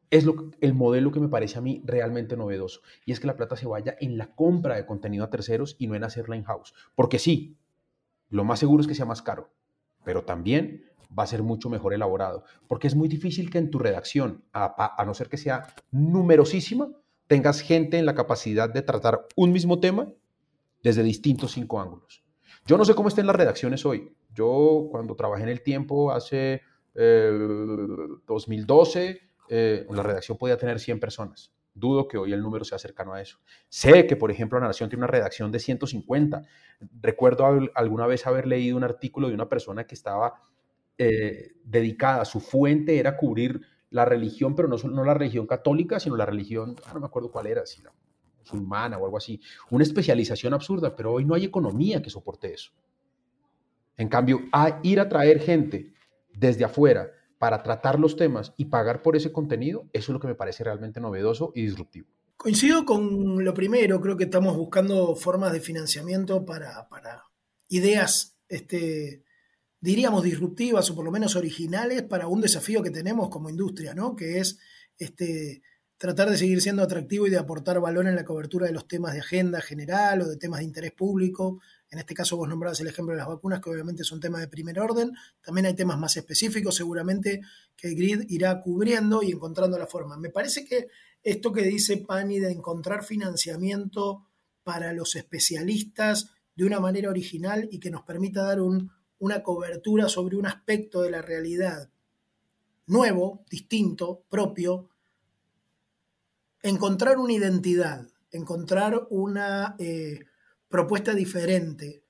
es lo, el modelo que me parece a mí realmente novedoso, y es que la plata se vaya en la compra de contenido a terceros y no en hacerla in-house. Porque sí, lo más seguro es que sea más caro, pero también va a ser mucho mejor elaborado, porque es muy difícil que en tu redacción, a, no ser que sea numerosísima, tengas gente en la capacidad de tratar un mismo tema desde distintos cinco ángulos. Yo no sé cómo estén las redacciones hoy. Yo cuando trabajé en el tiempo hace 2012, eh, eh, la redacción podía tener 100 personas. Dudo que hoy el número sea cercano a eso. Sé que, por ejemplo, la Nación tiene una redacción de 150. Recuerdo alguna vez haber leído un artículo de una persona que estaba eh, dedicada, su fuente era cubrir la religión, pero no, no la religión católica, sino la religión, ah, no me acuerdo cuál era, si la musulmana o algo así. Una especialización absurda, pero hoy no hay economía que soporte eso. En cambio, a ir a traer gente desde afuera para tratar los temas y pagar por ese contenido, eso es lo que me parece realmente novedoso y disruptivo. Coincido con lo primero, creo que estamos buscando formas de financiamiento para, ideas, este, diríamos, disruptivas o por lo menos originales para un desafío que tenemos como industria, ¿no? que es este, tratar de seguir siendo atractivo y de aportar valor en la cobertura de los temas de agenda general o de temas de interés público, en este caso vos nombrabas el ejemplo de las vacunas, que obviamente es un tema de primer orden. También hay temas más específicos seguramente que GRID irá cubriendo y encontrando la forma. Me parece que esto que dice Pani de encontrar financiamiento para los especialistas de una manera original y que nos permita dar una cobertura sobre un aspecto de la realidad nuevo, distinto, propio, encontrar una identidad, encontrar una... Eh, propuesta diferente.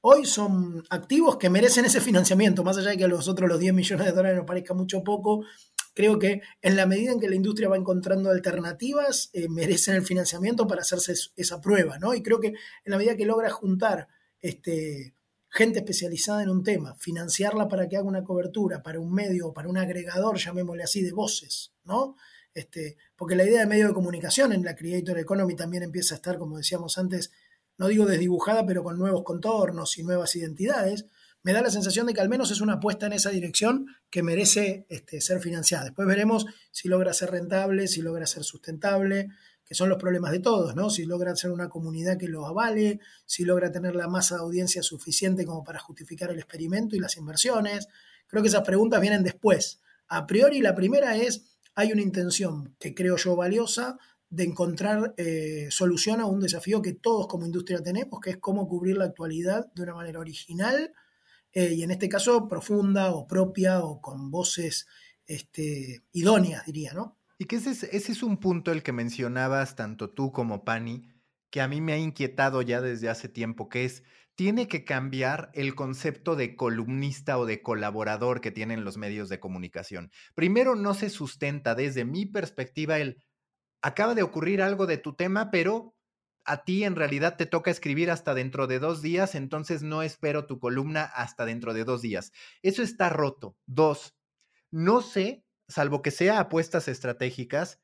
Hoy son activos que merecen ese financiamiento, más allá de que a los otros los 10 millones de dólares nos parezca mucho poco, creo que en la medida en que la industria va encontrando alternativas, eh, merecen el financiamiento para hacerse esa prueba, ¿no? Y creo que en la medida que logra juntar este, gente especializada en un tema, financiarla para que haga una cobertura para un medio para un agregador, llamémosle así, de voces, ¿no? Este, porque la idea de medio de comunicación en la Creator Economy también empieza a estar, como decíamos antes, no digo desdibujada, pero con nuevos contornos y nuevas identidades, me da la sensación de que al menos es una apuesta en esa dirección que merece este, ser financiada. Después veremos si logra ser rentable, si logra ser sustentable, que son los problemas de todos, ¿no? Si logra ser una comunidad que lo avale, si logra tener la masa de audiencia suficiente como para justificar el experimento y las inversiones. Creo que esas preguntas vienen después. A priori, la primera es, hay una intención que creo yo valiosa de encontrar eh, solución a un desafío que todos como industria tenemos, que es cómo cubrir la actualidad de una manera original eh, y en este caso profunda o propia o con voces este, idóneas, diría, ¿no? Y que ese es, ese es un punto el que mencionabas tanto tú como Pani, que a mí me ha inquietado ya desde hace tiempo, que es, tiene que cambiar el concepto de columnista o de colaborador que tienen los medios de comunicación. Primero, no se sustenta desde mi perspectiva el acaba de ocurrir algo de tu tema, pero a ti en realidad te toca escribir hasta dentro de dos días, entonces no espero tu columna hasta dentro de dos días. Eso está roto. Dos, no sé, salvo que sea apuestas estratégicas,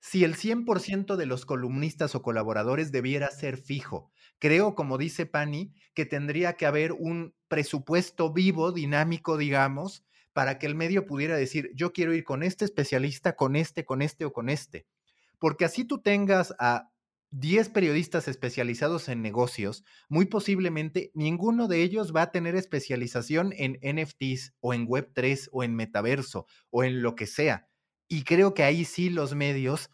si el 100% de los columnistas o colaboradores debiera ser fijo. Creo, como dice Pani, que tendría que haber un presupuesto vivo, dinámico, digamos, para que el medio pudiera decir, yo quiero ir con este especialista, con este, con este o con este. Porque así tú tengas a 10 periodistas especializados en negocios, muy posiblemente ninguno de ellos va a tener especialización en NFTs o en Web3 o en metaverso o en lo que sea. Y creo que ahí sí los medios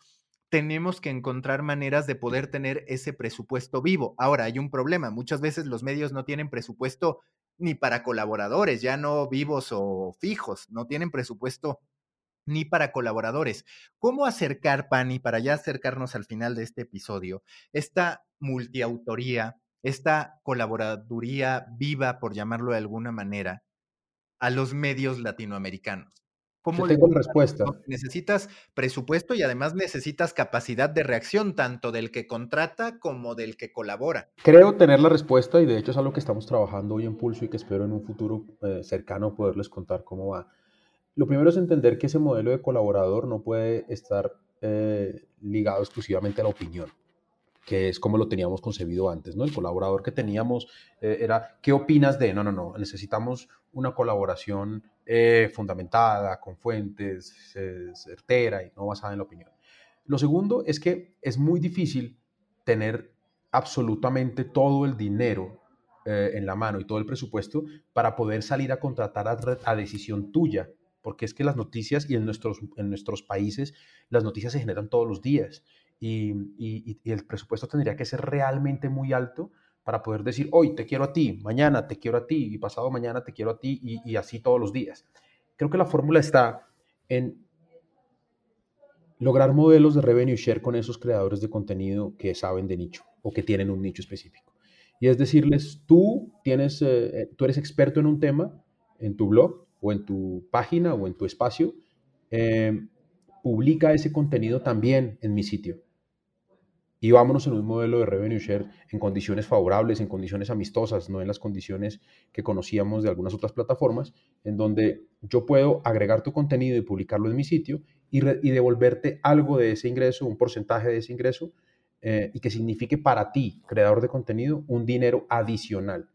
tenemos que encontrar maneras de poder tener ese presupuesto vivo. Ahora, hay un problema. Muchas veces los medios no tienen presupuesto ni para colaboradores, ya no vivos o fijos, no tienen presupuesto ni para colaboradores. ¿Cómo acercar, Pani, para ya acercarnos al final de este episodio, esta multiautoría, esta colaboraduría viva, por llamarlo de alguna manera, a los medios latinoamericanos? ¿Cómo tengo respuesta. Necesitas presupuesto y además necesitas capacidad de reacción tanto del que contrata como del que colabora. Creo tener la respuesta y de hecho es algo que estamos trabajando hoy en Pulso y que espero en un futuro eh, cercano poderles contar cómo va. Lo primero es entender que ese modelo de colaborador no puede estar eh, ligado exclusivamente a la opinión que es como lo teníamos concebido antes, ¿no? El colaborador que teníamos eh, era, ¿qué opinas de? No, no, no, necesitamos una colaboración eh, fundamentada, con fuentes, certera y no basada en la opinión. Lo segundo es que es muy difícil tener absolutamente todo el dinero eh, en la mano y todo el presupuesto para poder salir a contratar a decisión tuya porque es que las noticias y en nuestros, en nuestros países las noticias se generan todos los días y, el presupuesto tendría que ser realmente muy alto para poder decir, hoy te quiero a ti, mañana te quiero a ti y pasado mañana te quiero a ti y, así todos los días. Creo que la fórmula está en lograr modelos de revenue share con esos creadores de contenido que saben de nicho o que tienen un nicho específico. Y es decirles, tú, tienes, eh, eh, tú eres experto en un tema en tu blog, o en tu página o en tu espacio, eh, publica ese contenido también en mi sitio. Y vámonos en un modelo de revenue share en condiciones favorables, en condiciones amistosas, no en las condiciones que conocíamos de algunas otras plataformas, en donde yo puedo agregar tu contenido y publicarlo en mi sitio y, devolverte algo de ese ingreso, un porcentaje de ese ingreso, eh, y que signifique para ti, creador de contenido, un dinero adicional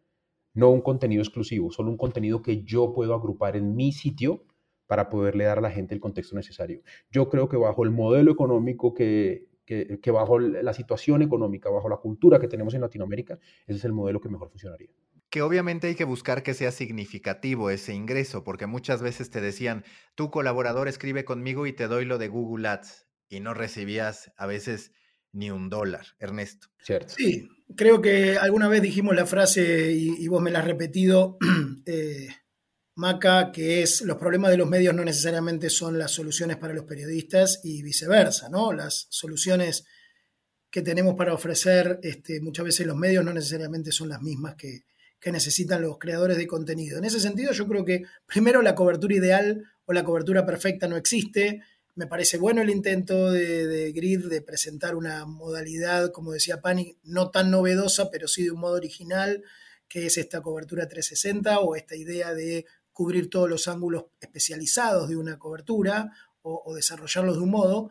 no un contenido exclusivo, solo un contenido que yo puedo agrupar en mi sitio para poderle dar a la gente el contexto necesario. Yo creo que bajo el modelo económico que, que, bajo la situación económica, bajo la cultura que tenemos en Latinoamérica, ese es el modelo que mejor funcionaría. Que obviamente hay que buscar que sea significativo ese ingreso, porque muchas veces te decían, tu colaborador escribe conmigo y te doy lo de Google Ads, y no recibías a veces ni un dólar, Ernesto. Cierto. Sí, creo que alguna vez dijimos la frase, y, vos me la has repetido, [clears throat] eh, Maca, que es los problemas de los medios no necesariamente son las soluciones para los periodistas y viceversa, ¿no? Las soluciones que tenemos para ofrecer este, muchas veces los medios no necesariamente son las mismas que, que necesitan los creadores de contenido. En ese sentido, yo creo que primero la cobertura ideal o la cobertura perfecta no existe. Me parece bueno el intento de, Grid de presentar una modalidad, como decía Pani, no tan novedosa, pero sí de un modo original, que es esta cobertura 360 o esta idea de cubrir todos los ángulos especializados de una cobertura o, desarrollarlos de un modo.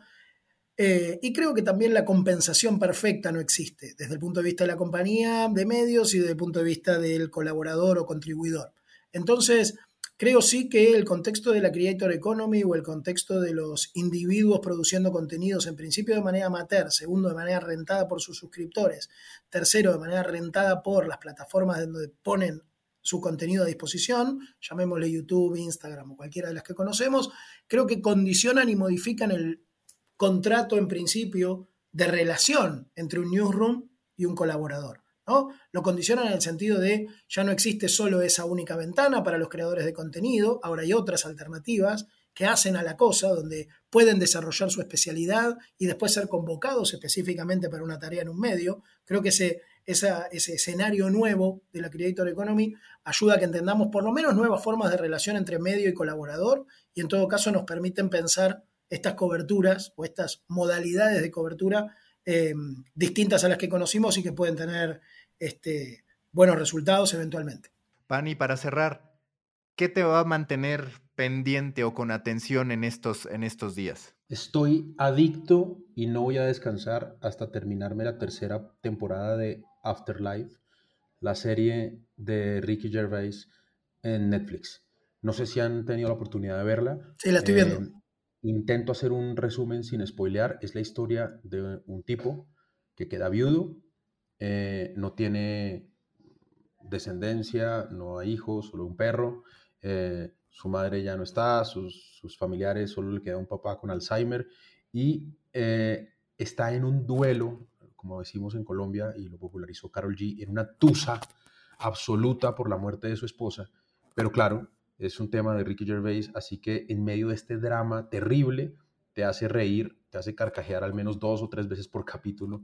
Eh, y creo que también la compensación perfecta no existe, desde el punto de vista de la compañía de medios y desde el punto de vista del colaborador o contribuidor. Entonces, Creo sí que el contexto de la Creator Economy o el contexto de los individuos produciendo contenidos, en principio de manera amateur, segundo de manera rentada por sus suscriptores, tercero de manera rentada por las plataformas donde ponen su contenido a disposición, llamémosle YouTube, Instagram o cualquiera de las que conocemos, creo que condicionan y modifican el contrato en principio de relación entre un newsroom y un colaborador. Lo condicionan en el sentido de ya no existe solo esa única ventana para los creadores de contenido, ahora hay otras alternativas que hacen a la cosa, donde pueden desarrollar su especialidad y después ser convocados específicamente para una tarea en un medio. Creo que ese, ese escenario nuevo de la Creator Economy ayuda a que entendamos por lo menos nuevas formas de relación entre medio y colaborador y en todo caso nos permiten pensar estas coberturas o estas modalidades de cobertura eh, distintas a las que conocimos y que pueden tener este, buenos resultados eventualmente. Pani, para cerrar, ¿qué te va a mantener pendiente o con atención en estos, en estos días? Estoy adicto y no voy a descansar hasta terminarme la tercera temporada de Afterlife, la serie de Ricky Gervais en Netflix. No sé si han tenido la oportunidad de verla. Sí, la estoy viendo. Eh, intento hacer un resumen sin spoilear. Es la historia de un tipo que queda viudo, eh, no tiene descendencia, no hay hijos, solo un perro. Eh, su madre ya no está, sus, sus, familiares solo le queda un papá con Alzheimer y está en un duelo, como decimos en Colombia y lo popularizó Carol G, en una tusa absoluta por la muerte de su esposa. Pero claro, es un tema de Ricky Gervais, así que en medio de este drama terrible, te hace reír, te hace carcajear al menos dos o tres veces por capítulo.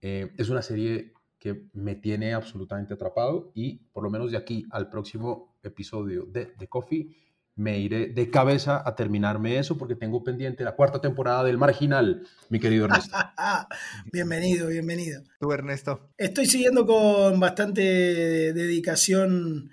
Eh, es una serie que me tiene absolutamente atrapado y por lo menos de aquí al próximo episodio de The Coffee me iré de cabeza a terminarme eso porque tengo pendiente la cuarta temporada del Marginal, mi querido Ernesto. [laughs] bienvenido, bienvenido. Tú, Ernesto. Estoy siguiendo con bastante dedicación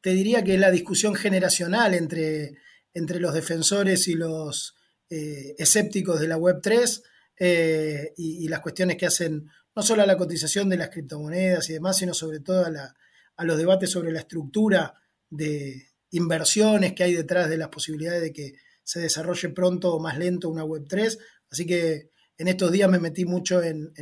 te diría que es la discusión generacional entre, entre los defensores y los eh, escépticos de la Web3 eh, y, las cuestiones que hacen no solo a la cotización de las criptomonedas y demás, sino sobre todo a, a los debates sobre la estructura de inversiones que hay detrás de las posibilidades de que se desarrolle pronto o más lento una Web3. Así que en estos días me metí mucho en,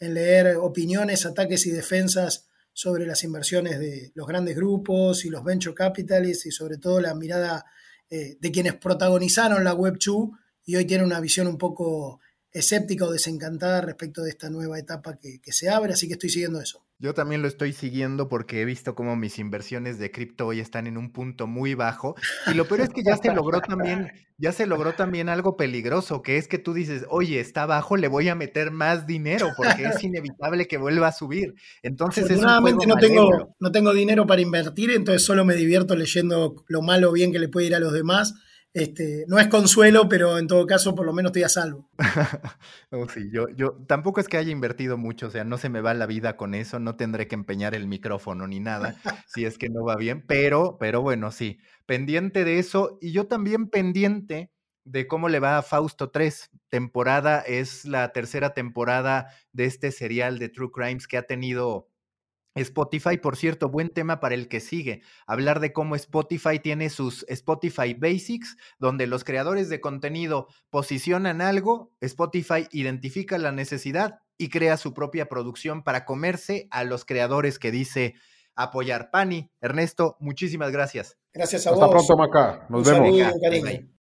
leer opiniones, ataques y defensas sobre las inversiones de los grandes grupos y los venture capitalists y sobre todo la mirada eh, de quienes protagonizaron la Web 2 y hoy tienen una visión un poco escéptica o desencantada respecto de esta nueva etapa que, que se abre, así que estoy siguiendo eso. Yo también lo estoy siguiendo porque he visto cómo mis inversiones de cripto hoy están en un punto muy bajo. Y lo peor es que ya se logró también, ya se logró también algo peligroso, que es que tú dices, oye, está bajo, le voy a meter más dinero porque es inevitable que vuelva a subir. Entonces es no tengo, no tengo dinero para invertir, entonces solo me divierto leyendo lo malo o bien que le puede ir a los demás este, no es consuelo, pero en todo caso por lo menos estoy a salvo. [laughs] yo, yo tampoco es que haya invertido mucho, o sea, no se me va la vida con eso, no tendré que empeñar el micrófono ni nada, [laughs] si es que no va bien, pero, pero bueno, sí, pendiente de eso y yo también pendiente de cómo le va a Fausto 3. Temporada es la tercera temporada de este serial de True Crimes que ha tenido Spotify, por cierto, buen tema para el que sigue. Hablar de cómo Spotify tiene sus Spotify Basics, donde los creadores de contenido posicionan algo, Spotify identifica la necesidad y crea su propia producción para comerse a los creadores que dice apoyar. Pani, Ernesto, muchísimas gracias. Gracias a vos. Hasta pronto, Maca. Nos vemos.